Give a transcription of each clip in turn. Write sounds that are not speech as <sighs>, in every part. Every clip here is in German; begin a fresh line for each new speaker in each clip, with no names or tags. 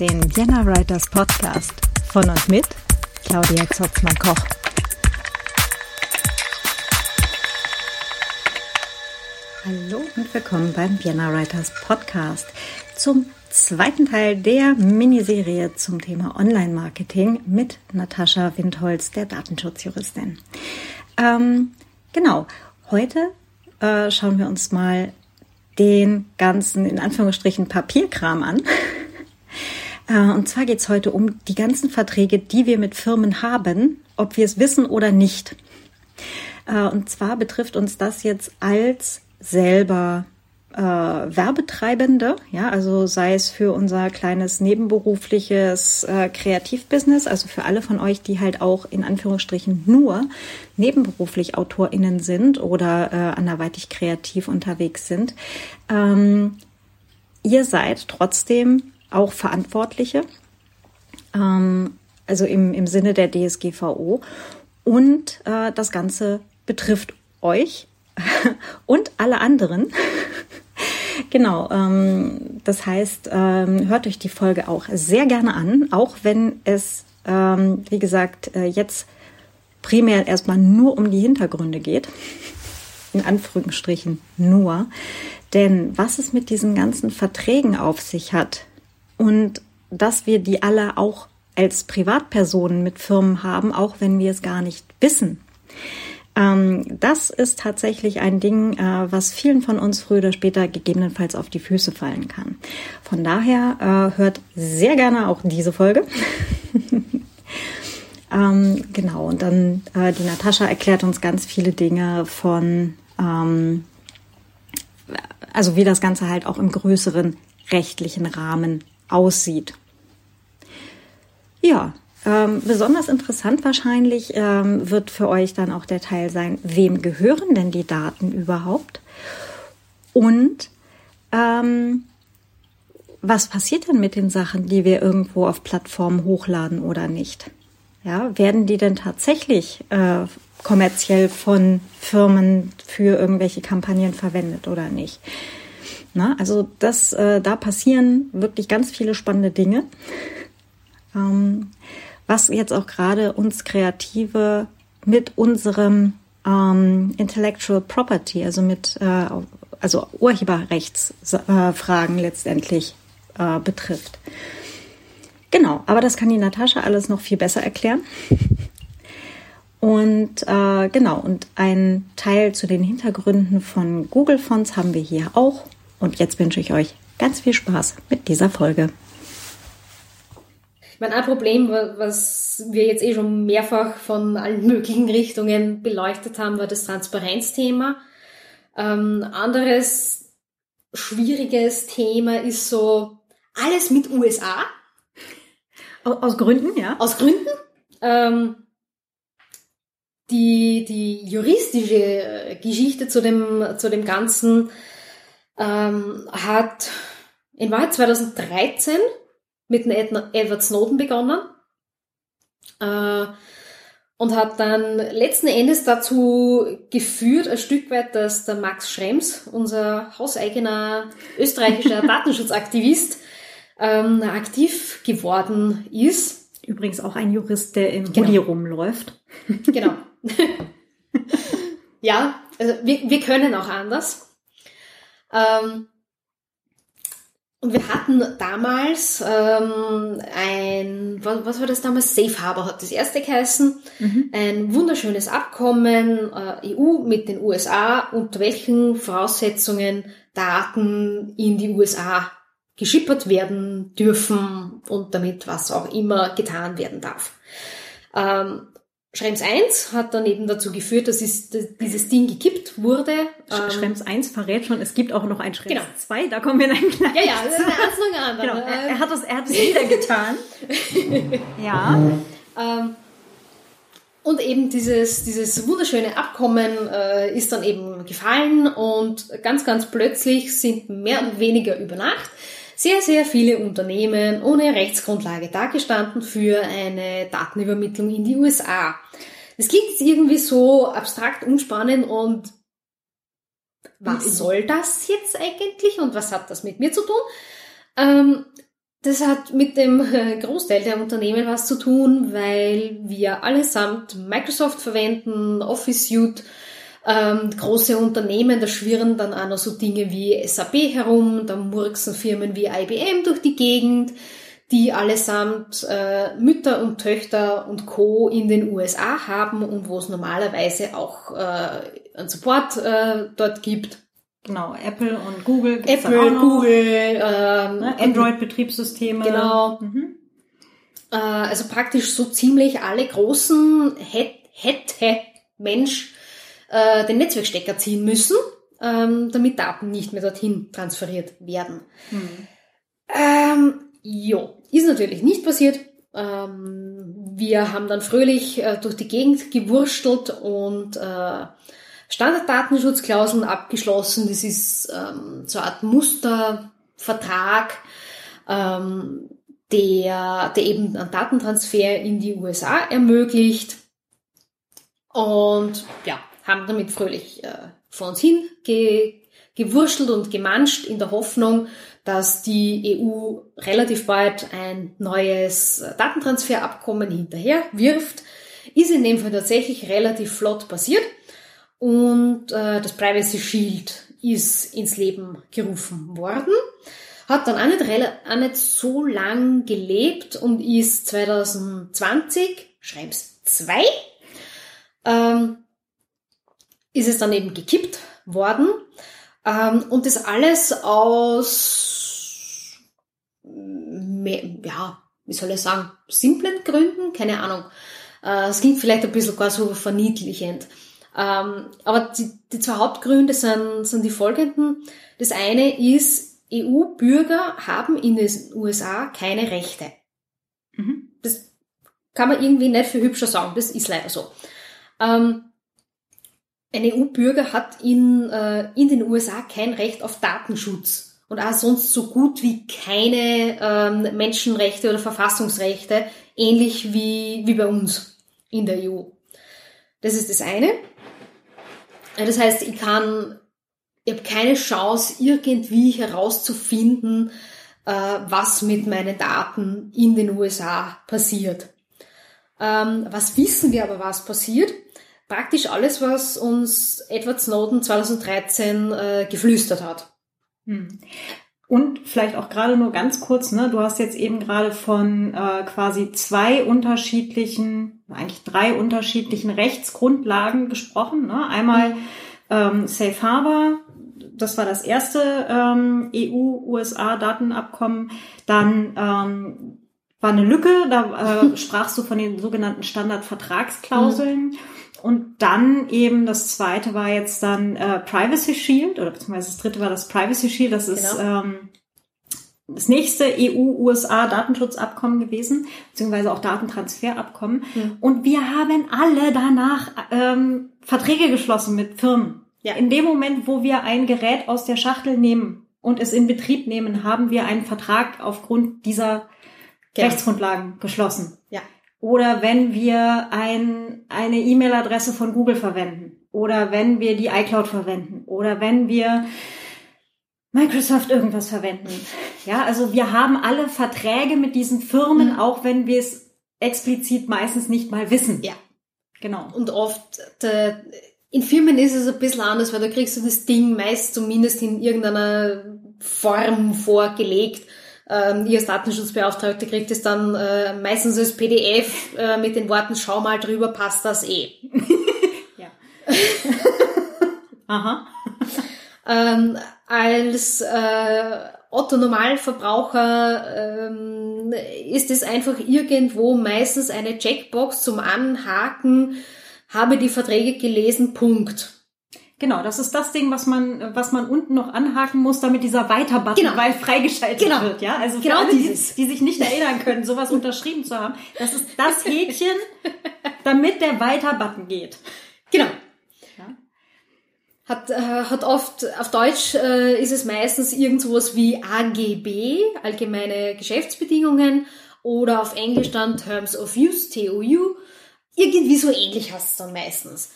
Den Vienna Writers Podcast von und mit Claudia Zotzmann-Koch. Hallo und willkommen beim Vienna Writers Podcast zum zweiten Teil der Miniserie zum Thema Online-Marketing mit Natascha Windholz, der Datenschutzjuristin. Ähm, genau, heute äh, schauen wir uns mal den ganzen, in Anführungsstrichen, Papierkram an. Äh, und zwar geht es heute um die ganzen Verträge, die wir mit Firmen haben, ob wir es wissen oder nicht. Äh, und zwar betrifft uns das jetzt als selber äh, Werbetreibende, ja, also sei es für unser kleines nebenberufliches äh, Kreativbusiness, also für alle von euch, die halt auch in Anführungsstrichen nur nebenberuflich AutorInnen sind oder äh, anderweitig kreativ unterwegs sind. Ähm, ihr seid trotzdem auch Verantwortliche, ähm, also im, im Sinne der DSGVO. Und äh, das Ganze betrifft euch <laughs> und alle anderen. <laughs> genau, ähm, das heißt, ähm, hört euch die Folge auch sehr gerne an, auch wenn es, ähm, wie gesagt, äh, jetzt primär erstmal nur um die Hintergründe geht. In Anführungsstrichen nur. Denn was es mit diesen ganzen Verträgen auf sich hat und dass wir die alle auch als Privatpersonen mit Firmen haben, auch wenn wir es gar nicht wissen. Ähm, das ist tatsächlich ein Ding, äh, was vielen von uns früher oder später gegebenenfalls auf die Füße fallen kann. Von daher äh, hört sehr gerne auch diese Folge. <laughs> ähm, genau, und dann äh, die Natascha erklärt uns ganz viele Dinge von, ähm, also wie das Ganze halt auch im größeren rechtlichen Rahmen aussieht. Ja, ähm, besonders interessant wahrscheinlich ähm, wird für euch dann auch der Teil sein, wem gehören denn die Daten überhaupt? Und ähm, was passiert denn mit den Sachen, die wir irgendwo auf Plattformen hochladen oder nicht? Ja, werden die denn tatsächlich äh, kommerziell von Firmen für irgendwelche Kampagnen verwendet oder nicht? Na, also das, äh, da passieren wirklich ganz viele spannende Dinge. Ähm, was jetzt auch gerade uns Kreative mit unserem ähm, Intellectual Property, also mit äh, also Urheberrechtsfragen äh, letztendlich betrifft. Genau, aber das kann die Natascha alles noch viel besser erklären. Und äh, genau, und ein Teil zu den Hintergründen von Google Fonts haben wir hier auch. Und jetzt wünsche ich euch ganz viel Spaß mit dieser Folge.
Ich meine, ein Problem, was wir jetzt eh schon mehrfach von allen möglichen Richtungen beleuchtet haben, war das Transparenzthema. Ähm, anderes schwieriges Thema ist so alles mit USA.
Aus Gründen, ja?
Aus Gründen. Ähm, die, die juristische Geschichte zu dem, zu dem Ganzen ähm, hat in Wahrheit 2013 mit dem Edward Snowden begonnen äh, und hat dann letzten Endes dazu geführt, ein Stück weit, dass der Max Schrems, unser hauseigener österreichischer <laughs> Datenschutzaktivist, ähm, aktiv geworden ist.
Übrigens auch ein Jurist, der im genau. Hoodie rumläuft.
Genau. <laughs> ja, also wir, wir können auch anders. Ähm, und wir hatten damals ähm, ein, was, was war das damals? Safe Harbor hat das erste geheißen. Mhm. Ein wunderschönes Abkommen äh, EU mit den USA, unter welchen Voraussetzungen Daten in die USA geschippert werden dürfen und damit was auch immer getan werden darf. Ähm, Schrems 1 hat dann eben dazu geführt, dass, es, dass dieses Ding gekippt wurde.
Ähm, Schrems 1 verrät schon, es gibt auch noch ein Schrems genau. 2, da kommen wir in einen kleinen...
Ja, ja, das ist eine Anfang an.
Genau, er, er, hat es, er hat es wieder getan. <laughs> ja.
Ähm, und eben dieses, dieses wunderschöne Abkommen äh, ist dann eben gefallen und ganz, ganz plötzlich sind mehr und weniger über Nacht sehr, sehr viele Unternehmen ohne Rechtsgrundlage dargestanden für eine Datenübermittlung in die USA. Das klingt jetzt irgendwie so abstrakt, unspannend und was soll das jetzt eigentlich und was hat das mit mir zu tun? Ähm, das hat mit dem Großteil der Unternehmen was zu tun, weil wir allesamt Microsoft verwenden, Office Suite, ähm, große Unternehmen, da schwirren dann auch noch so Dinge wie SAP herum, da murksen Firmen wie IBM durch die Gegend, die allesamt äh, Mütter und Töchter und Co. in den USA haben und wo es normalerweise auch äh, einen Support äh, dort gibt.
Genau, Apple und Google.
Apple, Google, ähm,
ne? Android-Betriebssysteme.
Genau. Mhm. Äh, also praktisch so ziemlich alle großen hätte Mensch äh, den Netzwerkstecker ziehen müssen, ähm, damit Daten nicht mehr dorthin transferiert werden. Mhm. Ähm, jo, ist natürlich nicht passiert. Ähm, wir haben dann fröhlich äh, durch die Gegend gewurstelt und äh, Standarddatenschutzklauseln abgeschlossen. Das ist ähm, so eine Art Mustervertrag, ähm, der, der eben einen Datentransfer in die USA ermöglicht. Und ja, haben damit fröhlich äh, vor uns hin ge gewurschtelt und gemanscht in der Hoffnung, dass die EU relativ bald ein neues äh, Datentransferabkommen hinterher wirft. Ist in dem Fall tatsächlich relativ flott passiert und äh, das Privacy Shield ist ins Leben gerufen worden. Hat dann auch nicht, auch nicht so lang gelebt und ist 2020, schreib's zwei, ähm, ist es dann eben gekippt worden. Ähm, und das alles aus, ja, wie soll ich sagen, simplen Gründen, keine Ahnung. Äh, es klingt vielleicht ein bisschen gar so verniedlichend. Ähm, aber die, die zwei Hauptgründe sind, sind die folgenden. Das eine ist, EU-Bürger haben in den USA keine Rechte. Mhm. Das kann man irgendwie nicht für hübscher sagen. Das ist leider so. Ähm, ein EU-Bürger hat in, äh, in den USA kein Recht auf Datenschutz und auch sonst so gut wie keine ähm, Menschenrechte oder Verfassungsrechte, ähnlich wie, wie bei uns in der EU. Das ist das eine. Das heißt, ich kann, ich habe keine Chance, irgendwie herauszufinden, äh, was mit meinen Daten in den USA passiert. Ähm, was wissen wir aber, was passiert? Praktisch alles, was uns Edward Snowden 2013 äh, geflüstert hat.
Hm. Und vielleicht auch gerade nur ganz kurz, ne? Du hast jetzt eben gerade von äh, quasi zwei unterschiedlichen, eigentlich drei unterschiedlichen Rechtsgrundlagen gesprochen. Ne? Einmal ähm, Safe Harbor, das war das erste ähm, EU-USA-Datenabkommen. Dann ähm, war eine Lücke, da äh, <laughs> sprachst du von den sogenannten Standardvertragsklauseln. Mhm. Und dann eben das zweite war jetzt dann äh, Privacy Shield, oder beziehungsweise das dritte war das Privacy Shield, das ist genau. ähm, das nächste EU-USA-Datenschutzabkommen gewesen, beziehungsweise auch Datentransferabkommen. Mhm. Und wir haben alle danach ähm, Verträge geschlossen mit Firmen. Ja. In dem Moment, wo wir ein Gerät aus der Schachtel nehmen und es in Betrieb nehmen, haben wir einen Vertrag aufgrund dieser genau. Rechtsgrundlagen geschlossen.
Ja.
Oder wenn wir ein, eine E-Mail-Adresse von Google verwenden. Oder wenn wir die iCloud verwenden. Oder wenn wir Microsoft irgendwas verwenden. Ja, also wir haben alle Verträge mit diesen Firmen, mhm. auch wenn wir es explizit meistens nicht mal wissen.
Ja. Genau. Und oft, der, in Firmen ist es ein bisschen anders, weil da kriegst du das Ding meist zumindest in irgendeiner Form vorgelegt ähm, ihr als Datenschutzbeauftragte kriegt es dann äh, meistens als PDF äh, mit den Worten, schau mal drüber, passt das eh. <laughs> ja. <laughs> Aha. ähm, als äh, Otto Normalverbraucher ähm, ist es einfach irgendwo meistens eine Checkbox zum Anhaken, habe die Verträge gelesen, Punkt.
Genau, das ist das Ding, was man, was man unten noch anhaken muss, damit dieser Weiter-Button
genau.
freigeschaltet
genau.
wird. Ja,
also genau
alle, die, die, sich nicht erinnern können, sowas unterschrieben zu haben, das ist das Häkchen, <laughs> damit der Weiter-Button geht.
Genau. Hat, äh, hat oft, auf Deutsch äh, ist es meistens irgendwas wie AGB, allgemeine Geschäftsbedingungen, oder auf Englisch dann Terms of Use, TOU. Irgendwie so ähnlich heißt es dann meistens.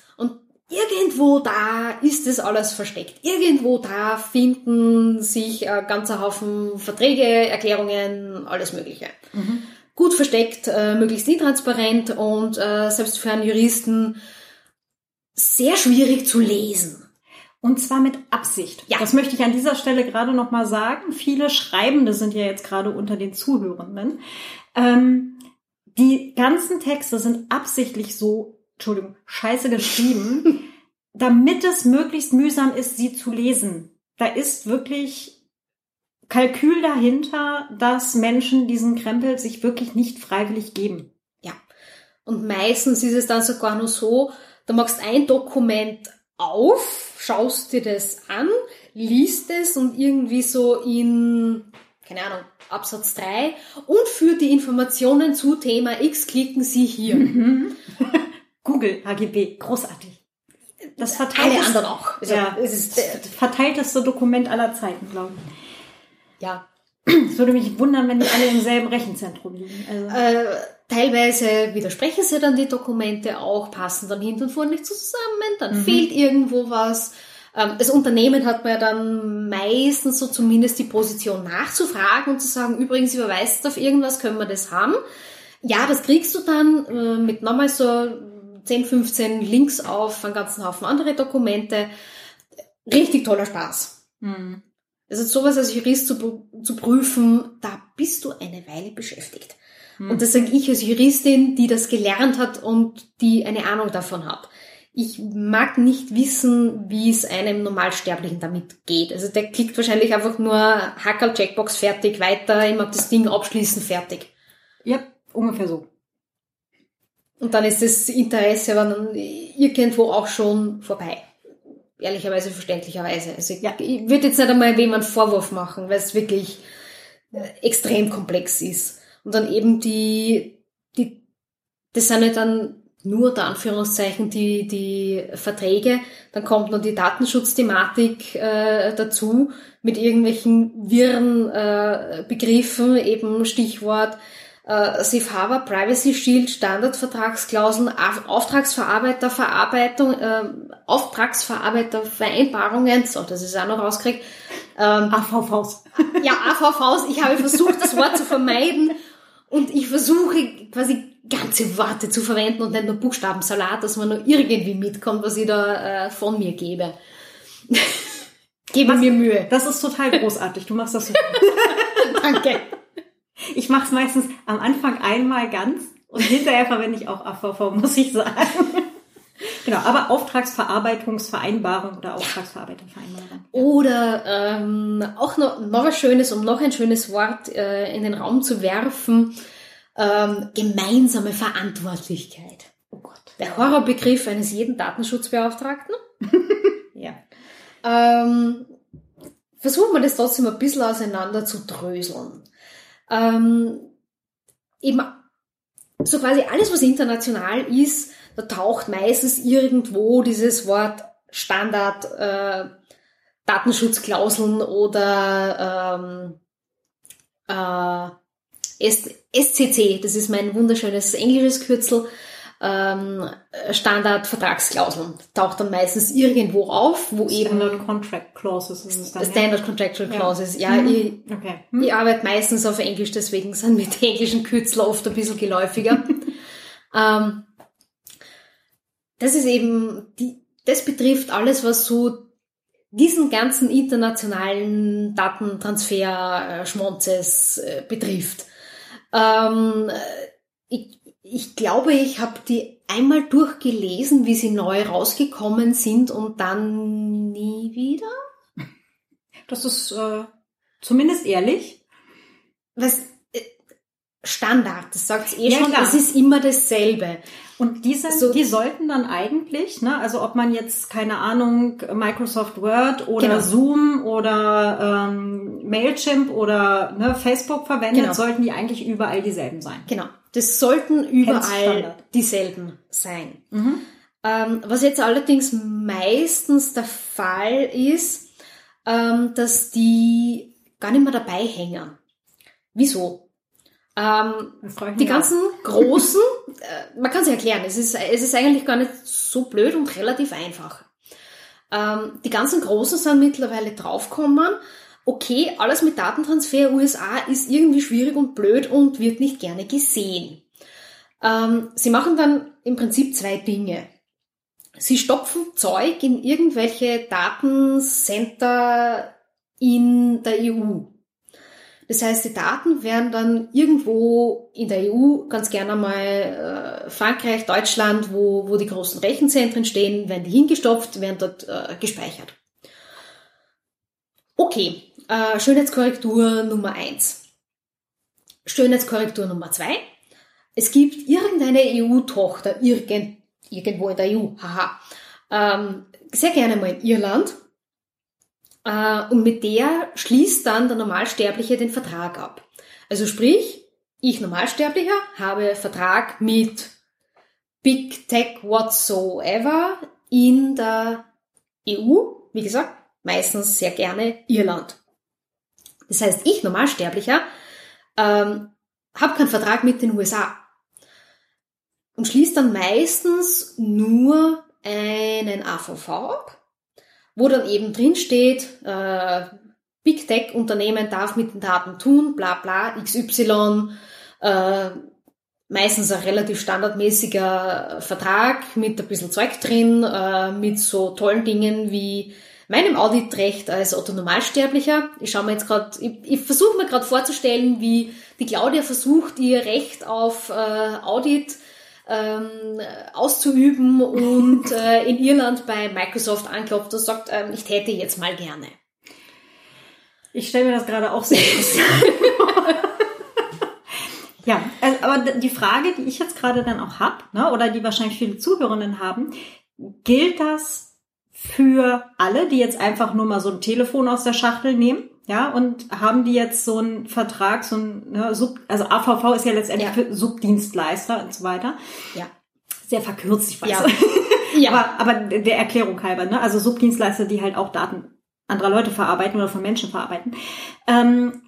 Irgendwo da ist das alles versteckt. Irgendwo da finden sich ein ganzer Haufen Verträge, Erklärungen, alles Mögliche. Mhm. Gut versteckt, äh, möglichst intransparent und äh, selbst für einen Juristen sehr schwierig zu lesen.
Und zwar mit Absicht. Ja. Das möchte ich an dieser Stelle gerade nochmal sagen. Viele Schreibende sind ja jetzt gerade unter den Zuhörenden. Ähm, die ganzen Texte sind absichtlich so, Entschuldigung, scheiße geschrieben, <laughs> damit es möglichst mühsam ist, sie zu lesen. Da ist wirklich Kalkül dahinter, dass Menschen diesen Krempel sich wirklich nicht freiwillig geben.
Ja. Und meistens ist es dann sogar nur so, du machst ein Dokument auf, schaust dir das an, liest es und irgendwie so in, keine Ahnung, Absatz 3 und für die Informationen zu Thema X klicken Sie hier.
Mhm. <laughs> Google HGB, großartig.
Das verteilt Alle anderen auch.
Also, ja, es ist das verteilteste Dokument aller Zeiten, glaube ich.
Ja.
Es würde mich wundern, wenn die alle im selben Rechenzentrum liegen.
Also. Äh, teilweise widersprechen sie dann die Dokumente auch, passen dann hinten und vorne nicht zusammen, dann mhm. fehlt irgendwo was. Ähm, das Unternehmen hat man ja dann meistens so zumindest die Position nachzufragen und zu sagen, übrigens überweist auf irgendwas, können wir das haben. Ja, das kriegst du dann äh, mit nochmal so 10, 15 Links auf einen ganzen Haufen andere Dokumente. Richtig toller Spaß. Mhm. Also sowas als Jurist zu, zu prüfen, da bist du eine Weile beschäftigt. Mhm. Und das sage ich als Juristin, die das gelernt hat und die eine Ahnung davon hat. Ich mag nicht wissen, wie es einem Normalsterblichen damit geht. Also der klickt wahrscheinlich einfach nur Hackerl, Checkbox, fertig, weiter, ich mag das Ding abschließen, fertig.
Ja, ungefähr so.
Und dann ist das Interesse aber dann irgendwo auch schon vorbei. Ehrlicherweise, verständlicherweise. Also ja. ich würde jetzt nicht einmal wem einen Vorwurf machen, weil es wirklich äh, extrem komplex ist. Und dann eben die, die, das sind nicht dann nur unter Anführungszeichen die, die Verträge, dann kommt noch die Datenschutzthematik äh, dazu mit irgendwelchen wirren äh, Begriffen, eben Stichwort äh, Safe Harbor, Privacy Shield, Standardvertragsklauseln, Auftragsverarbeiter, Verarbeitung, äh, Auftragsverarbeiter, Vereinbarungen, so, das ist auch noch rausgekriegt.
Ähm, AVVs. <laughs>
Ja, AVVs. Ich habe versucht, das Wort zu vermeiden und ich versuche quasi ganze Worte zu verwenden und nicht nur Buchstabensalat, dass man nur irgendwie mitkommt, was ich da äh, von mir gebe. <laughs> gebe mir Mühe.
Das ist total großartig. Du machst das so. <laughs>
Danke.
Ich mache es meistens am Anfang einmal ganz und hinterher verwende ich auch AVV, muss ich sagen. <laughs> genau, aber Auftragsverarbeitungsvereinbarung oder Auftragsverarbeitungsvereinbarung.
Oder ähm, auch noch, noch was Schönes, um noch ein schönes Wort äh, in den Raum zu werfen, ähm, gemeinsame Verantwortlichkeit. Oh Gott. Der Horrorbegriff eines jeden Datenschutzbeauftragten. <laughs>
ja.
Ähm, versuchen wir das trotzdem ein bisschen auseinander zu dröseln ähm, eben so quasi alles, was international ist, da taucht meistens irgendwo dieses Wort Standard, äh, Datenschutzklauseln oder ähm, äh, SCC, das ist mein wunderschönes englisches Kürzel, ähm, Standard-Vertragsklauseln. Taucht dann meistens irgendwo auf, wo
Standard eben... Standard Contract Clauses ist es dann.
Standard Contractual Clauses, ja. ja mhm. ich, okay. hm. ich arbeite meistens auf Englisch, deswegen sind mir die englischen Kürzel oft ein bisschen geläufiger. <laughs> ähm, das ist eben, die, das betrifft alles, was so diesen ganzen internationalen Datentransfer-Schmonzes äh, betrifft. Ähm, ich, glaube, ich habe die einmal durchgelesen, wie sie neu rausgekommen sind und dann nie wieder.
Das ist äh, zumindest ehrlich.
Was äh, Standard, das sagt eh ja, schon, klar. das ist immer dasselbe.
Und die, sind, so, die sollten dann eigentlich, ne, also ob man jetzt, keine Ahnung, Microsoft Word oder genau. Zoom oder ähm, Mailchimp oder ne, Facebook verwendet, genau. sollten die eigentlich überall dieselben sein.
Genau. Das sollten überall dieselben sein. Mhm. Ähm, was jetzt allerdings meistens der Fall ist, ähm, dass die gar nicht mehr dabei hängen. Wieso? Ähm, die ganzen großen, <laughs> man kann sich erklären, es ist, es ist eigentlich gar nicht so blöd und relativ einfach. Ähm, die ganzen großen sind mittlerweile draufgekommen, okay, alles mit Datentransfer USA ist irgendwie schwierig und blöd und wird nicht gerne gesehen. Ähm, sie machen dann im Prinzip zwei Dinge. Sie stopfen Zeug in irgendwelche Datencenter in der EU. Das heißt, die Daten werden dann irgendwo in der EU, ganz gerne mal äh, Frankreich, Deutschland, wo, wo die großen Rechenzentren stehen, werden die hingestopft, werden dort äh, gespeichert. Okay, äh, Schönheitskorrektur Nummer eins. Schönheitskorrektur Nummer zwei. Es gibt irgendeine EU-Tochter, irgend, irgendwo in der EU, haha, ähm, sehr gerne mal in Irland, und mit der schließt dann der Normalsterbliche den Vertrag ab. Also sprich, ich Normalsterblicher habe Vertrag mit Big Tech whatsoever in der EU, wie gesagt, meistens sehr gerne Irland. Das heißt, ich Normalsterblicher ähm, habe keinen Vertrag mit den USA und schließt dann meistens nur einen AVV ab wo dann eben drin steht, äh, Big Tech Unternehmen darf mit den Daten tun, bla bla, XY, äh, meistens ein relativ standardmäßiger Vertrag mit ein bisschen Zeug drin, äh, mit so tollen Dingen wie meinem Auditrecht als Otto Normalsterblicher. Ich schaue mir jetzt gerade, ich, ich versuche mir gerade vorzustellen, wie die Claudia versucht, ihr Recht auf äh, Audit ähm, auszuüben und <laughs> äh, in Irland bei Microsoft anklopft und sagt, ähm, ich täte jetzt mal gerne.
Ich stelle mir das gerade auch sehr <laughs> Ja, also, aber die Frage, die ich jetzt gerade dann auch hab, ne, oder die wahrscheinlich viele Zuhörerinnen haben, gilt das für alle, die jetzt einfach nur mal so ein Telefon aus der Schachtel nehmen? Ja, und haben die jetzt so einen Vertrag, so ein, ne, Sub, also AVV ist ja letztendlich ja. für Subdienstleister und so weiter.
Ja.
Sehr verkürzt, ich weiß. Ja. <laughs> ja. aber, aber der Erklärung halber, ne, also Subdienstleister, die halt auch Daten anderer Leute verarbeiten oder von Menschen verarbeiten. Ähm,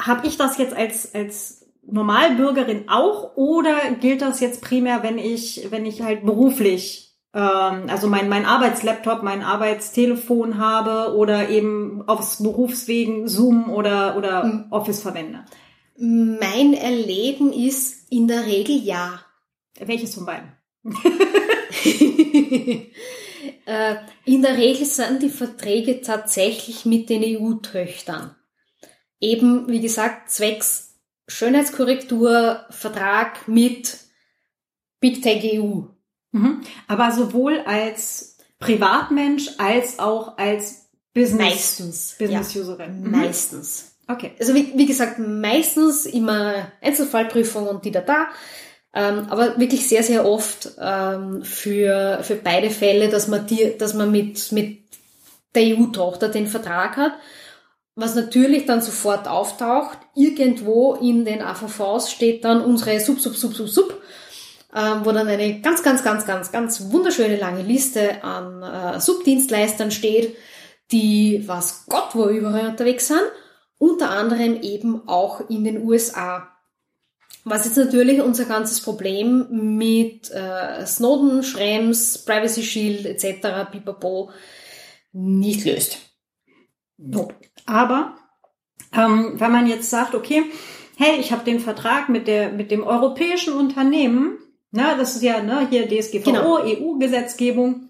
habe ich das jetzt als, als Normalbürgerin auch oder gilt das jetzt primär, wenn ich, wenn ich halt beruflich also mein, mein Arbeitslaptop, mein Arbeitstelefon habe oder eben aufs Berufswegen Zoom oder, oder mhm. Office verwende?
Mein Erleben ist in der Regel ja.
Welches von beiden? <laughs>
Äh, in der Regel sind die Verträge tatsächlich mit den EU-Töchtern. Eben, wie gesagt, zwecks Schönheitskorrektur, Vertrag mit Big Tech EU.
Mhm. Aber sowohl als Privatmensch als auch als Business,
meistens,
Business Userin.
Mhm. Meistens. Okay. Also wie, wie, gesagt, meistens immer Einzelfallprüfung und die da da. Ähm, aber wirklich sehr, sehr oft ähm, für, für beide Fälle, dass man, die, dass man mit, mit der EU-Tochter den Vertrag hat. Was natürlich dann sofort auftaucht, irgendwo in den AVVs steht dann unsere Sub, Sub, Sub, Sub, Sub wo dann eine ganz, ganz, ganz, ganz, ganz wunderschöne lange Liste an äh, Subdienstleistern steht, die was Gott wo überall unterwegs sind, unter anderem eben auch in den USA. Was jetzt natürlich unser ganzes Problem mit äh, Snowden, Schrems, Privacy Shield etc. pipapo nicht löst.
No. Aber ähm, wenn man jetzt sagt, okay, hey, ich habe den Vertrag mit der mit dem europäischen Unternehmen, na, das ist ja ne, hier DSGVO, genau. EU-Gesetzgebung.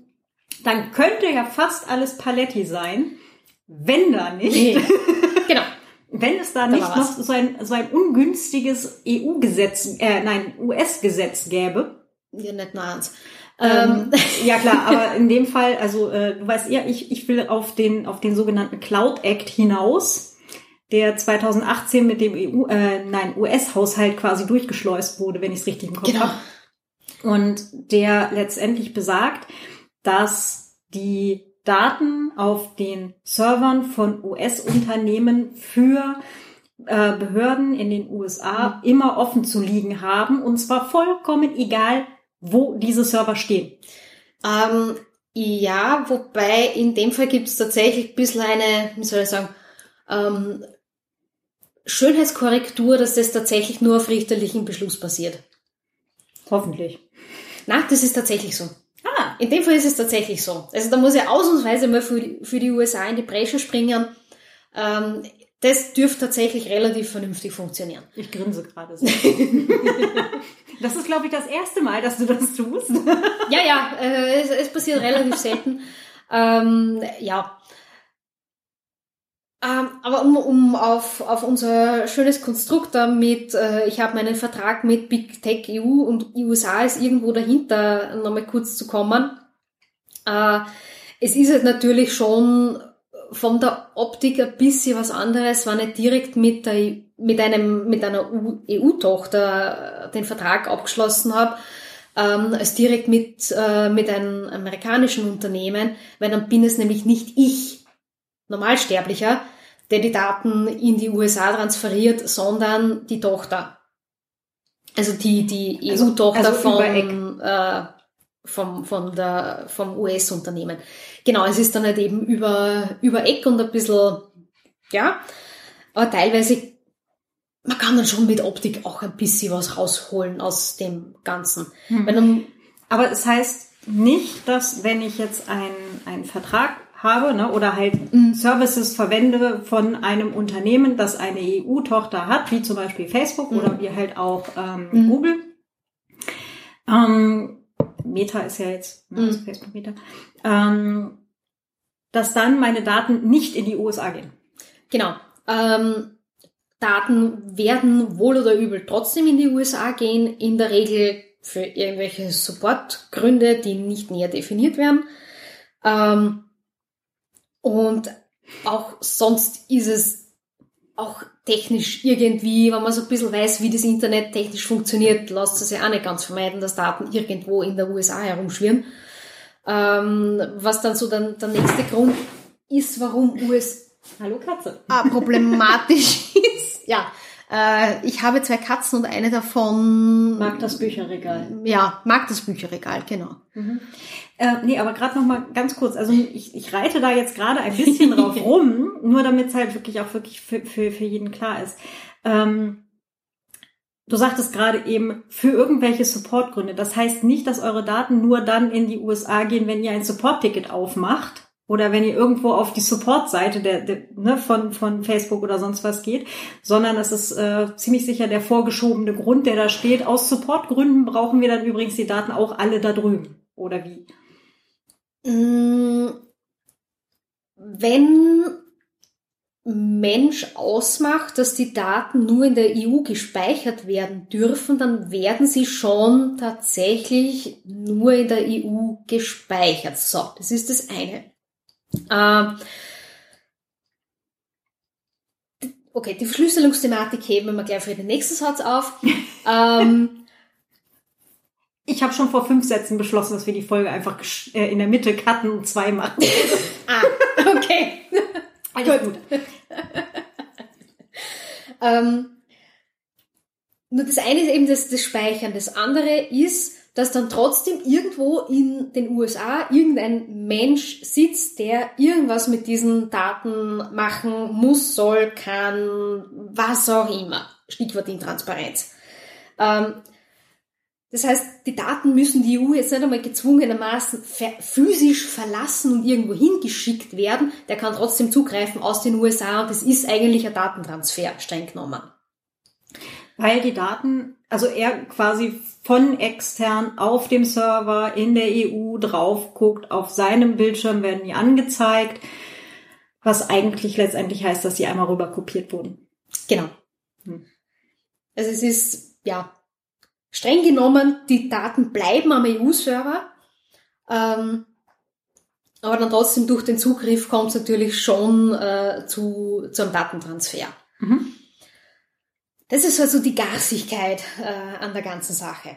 Dann könnte ja fast alles Paletti sein, wenn da nicht. Nee. <laughs>
genau.
wenn es da, da nicht noch so ein, so ein ungünstiges EU-Gesetz, äh, nein, US-Gesetz gäbe.
Ja, nicht nur eins.
Ähm, <laughs> ja klar, aber <laughs> in dem Fall, also äh, du weißt ja, ich, ich will auf den auf den sogenannten Cloud Act hinaus, der 2018 mit dem EU, äh, nein US-Haushalt quasi durchgeschleust wurde, wenn ich es richtig im Kopf genau. habe und der letztendlich besagt, dass die Daten auf den Servern von US-Unternehmen für äh, Behörden in den USA mhm. immer offen zu liegen haben und zwar vollkommen egal, wo diese Server stehen.
Ähm, ja, wobei in dem Fall gibt es tatsächlich ein bisschen eine, wie soll ich sagen, ähm, Schönheitskorrektur, dass das tatsächlich nur auf richterlichen Beschluss passiert.
Hoffentlich.
Na, das ist tatsächlich so.
Ah.
In dem Fall ist es tatsächlich so. Also da muss ich ausnahmsweise mal für die, für die USA in die Bresche springen. Ähm, das dürfte tatsächlich relativ vernünftig funktionieren.
Ich grinse gerade so. <laughs> das ist, glaube ich, das erste Mal, dass du das tust.
ja, ja, äh, es, es, passiert relativ selten. Ähm, ja. Ähm, aber um, um auf, auf unser schönes Konstrukt da mit, äh, ich habe meinen Vertrag mit Big Tech EU und USA ist irgendwo dahinter nochmal kurz zu kommen. Äh, es ist halt natürlich schon von der Optik ein bisschen was anderes, wenn ich direkt mit, der, mit, einem, mit einer EU-Tochter den Vertrag abgeschlossen habe, ähm, als direkt mit, äh, mit einem amerikanischen Unternehmen, weil dann bin es nämlich nicht ich, Normalsterblicher, der die Daten in die USA transferiert, sondern die Tochter. Also die, die EU-Tochter also, also von, äh, vom, von der, vom US-Unternehmen. Genau, es ist dann halt eben über, über Eck und ein bisschen, ja, aber teilweise, man kann dann schon mit Optik auch ein bisschen was rausholen aus dem Ganzen.
Mhm. Dann, aber es heißt nicht, dass wenn ich jetzt einen, einen Vertrag habe ne, oder halt mhm. Services verwende von einem Unternehmen, das eine EU-Tochter hat, wie zum Beispiel Facebook mhm. oder wie halt auch ähm, mhm. Google. Ähm, Meta ist ja jetzt, ne, also Facebook Meta, ähm, dass dann meine Daten nicht in die USA gehen.
Genau. Ähm, Daten werden wohl oder übel trotzdem in die USA gehen, in der Regel für irgendwelche Supportgründe, die nicht näher definiert werden. Ähm, und auch sonst ist es auch technisch irgendwie, wenn man so ein bisschen weiß, wie das Internet technisch funktioniert, lässt es ja auch nicht ganz vermeiden, dass Daten irgendwo in der USA herumschwirren. Ähm, was dann so dann der nächste Grund ist, warum US
Hallo Katze.
Ah, problematisch <laughs> ist. Ja, äh, ich habe zwei Katzen und eine davon
mag das Bücherregal.
Ja, mag das Bücherregal, genau.
Mhm. Äh, nee, aber gerade noch mal ganz kurz. Also ich, ich reite da jetzt gerade ein bisschen <laughs> drauf rum, nur damit es halt wirklich auch wirklich für, für, für jeden klar ist. Ähm, Du sagtest gerade eben für irgendwelche Supportgründe. Das heißt nicht, dass eure Daten nur dann in die USA gehen, wenn ihr ein Support-Ticket aufmacht oder wenn ihr irgendwo auf die Support-Seite der, der, ne, von, von Facebook oder sonst was geht, sondern es ist äh, ziemlich sicher der vorgeschobene Grund, der da steht. Aus Supportgründen brauchen wir dann übrigens die Daten auch alle da drüben. Oder wie?
Mm, wenn Mensch ausmacht, dass die Daten nur in der EU gespeichert werden dürfen, dann werden sie schon tatsächlich nur in der EU gespeichert. So, das ist das eine. Äh, okay, die Verschlüsselungsthematik heben wir gleich für den nächsten Satz auf. <laughs> ähm,
ich habe schon vor fünf Sätzen beschlossen, dass wir die Folge einfach äh, in der Mitte cutten und zwei machen. <laughs>
ah, okay. <laughs>
Alles gut.
ähm, nur das eine ist eben das, das Speichern. Das andere ist, dass dann trotzdem irgendwo in den USA irgendein Mensch sitzt, der irgendwas mit diesen Daten machen muss, soll, kann, was auch immer. Stichwort Intransparenz. Ähm, das heißt, die Daten müssen die EU jetzt nicht einmal gezwungenermaßen physisch verlassen und irgendwo hingeschickt werden. Der kann trotzdem zugreifen aus den USA und es ist eigentlich ein Datentransfer, streng genommen.
Weil die Daten, also er quasi von extern auf dem Server in der EU drauf guckt, auf seinem Bildschirm werden die angezeigt, was eigentlich letztendlich heißt, dass sie einmal rüber kopiert wurden.
Genau. Hm. Also es ist, ja, streng genommen, die Daten bleiben am EU-Server, ähm, aber dann trotzdem durch den Zugriff kommt es natürlich schon äh, zu, zu einem Datentransfer. Mhm. Das ist also die Garsigkeit äh, an der ganzen Sache.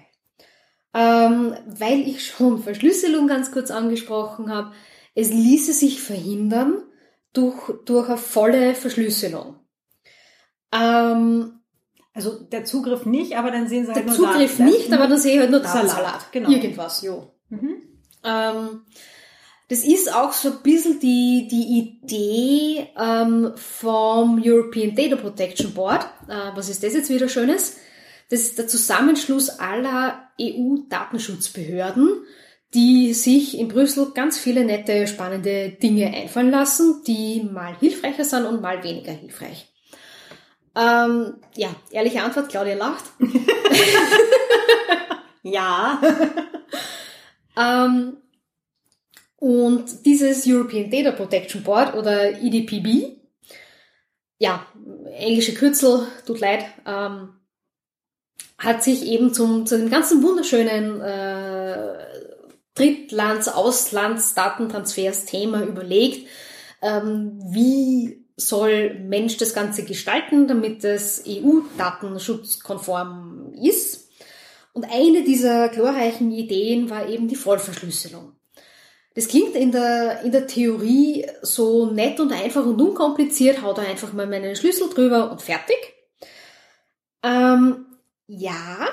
Ähm, weil ich schon Verschlüsselung ganz kurz angesprochen habe, es ließe sich verhindern durch, durch eine volle Verschlüsselung.
Ähm, also der Zugriff nicht, aber dann sehen sie
halt der nur Zugriff Daten, nicht, aber dann sehe ich halt nur Datensalat.
Salat, genau.
Irgendwas. Jo. Mhm. Ähm, Das ist auch so ein bisschen die, die Idee ähm, vom European Data Protection Board. Äh, was ist das jetzt wieder Schönes? Das ist der Zusammenschluss aller EU-Datenschutzbehörden, die sich in Brüssel ganz viele nette, spannende Dinge einfallen lassen, die mal hilfreicher sind und mal weniger hilfreich. Ähm, ja, ehrliche Antwort, Claudia lacht. <laughs> <laughs>
ja.
ähm, und dieses European Data Protection Board oder EDPB, ja, englische Kürzel, tut leid, ähm, hat sich eben zum, zu dem ganzen wunderschönen äh, Drittlands-Auslands-Datentransfers-Thema überlegt, ähm, wie soll Mensch das Ganze gestalten, damit es EU-datenschutzkonform ist. Und eine dieser glorreichen Ideen war eben die Vollverschlüsselung. Das klingt in der, in der Theorie so nett und einfach und unkompliziert, hau da einfach mal meinen Schlüssel drüber und fertig. Ähm, ja,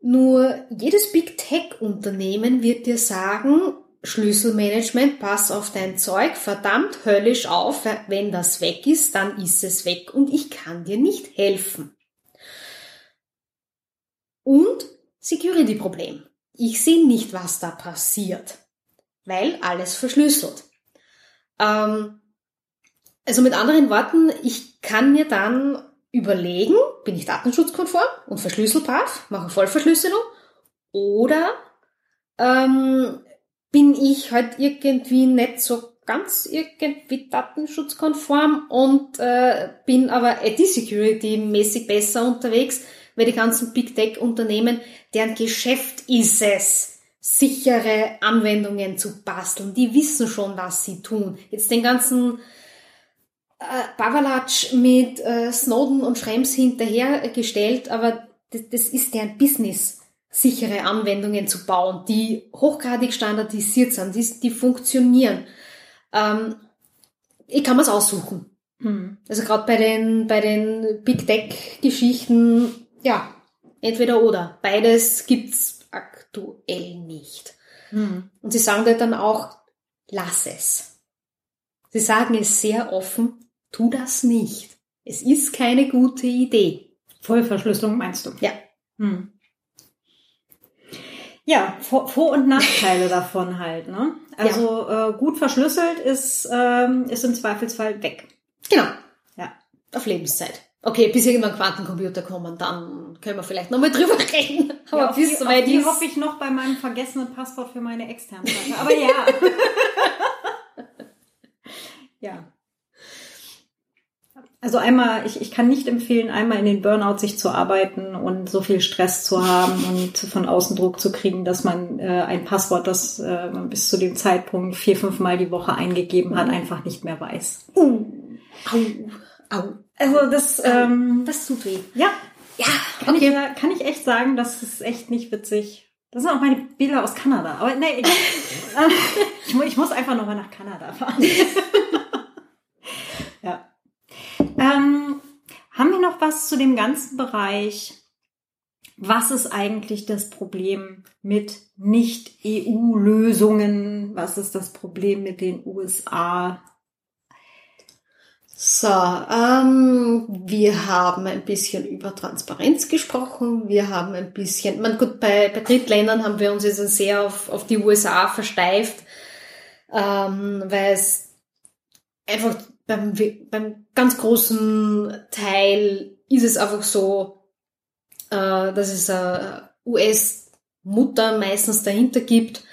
nur jedes Big Tech Unternehmen wird dir sagen, Schlüsselmanagement, pass auf dein Zeug, verdammt höllisch auf, wenn das weg ist, dann ist es weg und ich kann dir nicht helfen. Und Security-Problem. Ich sehe nicht, was da passiert, weil alles verschlüsselt. Ähm, also mit anderen Worten, ich kann mir dann überlegen, bin ich datenschutzkonform und verschlüsselbrav, mache Vollverschlüsselung oder ähm, bin ich halt irgendwie nicht so ganz irgendwie datenschutzkonform und äh, bin aber IT-Security-mäßig besser unterwegs, weil die ganzen Big Tech-Unternehmen, deren Geschäft ist es, sichere Anwendungen zu basteln. Die wissen schon, was sie tun. Jetzt den ganzen äh, Babalatsch mit äh, Snowden und Schrems hinterhergestellt, aber das, das ist deren Business, sichere Anwendungen zu bauen, die hochgradig standardisiert sind, die, die funktionieren. Ähm, ich kann mir's aussuchen. Hm. Also gerade bei den, bei den Big Tech-Geschichten ja, entweder oder. Beides gibt's aktuell nicht. Mhm. Und sie sagen dann auch, lass es. Sie sagen es sehr offen, tu das nicht. Es ist keine gute Idee.
Vollverschlüsselung meinst du?
Ja.
Hm. Ja, Vor-, Vor und Nachteile <laughs> davon halt, ne? Also ja. äh, gut verschlüsselt ist, ähm, ist im Zweifelsfall weg.
Genau. Ja. Auf Lebenszeit. Okay, bis irgendwann Quantencomputer kommen, dann können wir vielleicht nochmal <laughs> drüber reden.
Aber ja, bis soweit ist. hoffe ich noch bei meinem vergessenen Passwort für meine externe Seite. Aber ja. <laughs> ja. Also einmal, ich, ich kann nicht empfehlen, einmal in den Burnout sich zu arbeiten und so viel Stress zu haben und von außen Druck zu kriegen, dass man äh, ein Passwort, das äh, man bis zu dem Zeitpunkt vier, fünf Mal die Woche eingegeben hat, einfach nicht mehr weiß.
Uh. Au. Au.
Also das, ähm,
das tut weh.
Ja. Ja, kann, okay. ich, kann ich echt sagen, das ist echt nicht witzig. Das sind auch meine Bilder aus Kanada. Aber nee, ich, <laughs> ich, ich muss einfach nochmal nach Kanada fahren. <laughs> ja. Ähm, haben wir noch was zu dem ganzen Bereich? Was ist eigentlich das Problem mit Nicht-EU-Lösungen? Was ist das Problem mit den USA?
So, ähm, wir haben ein bisschen über Transparenz gesprochen. Wir haben ein bisschen, man gut, bei, bei Drittländern haben wir uns jetzt sehr auf, auf die USA versteift, ähm, weil es einfach beim, beim ganz großen Teil ist es einfach so, äh, dass es eine US-Mutter meistens dahinter gibt.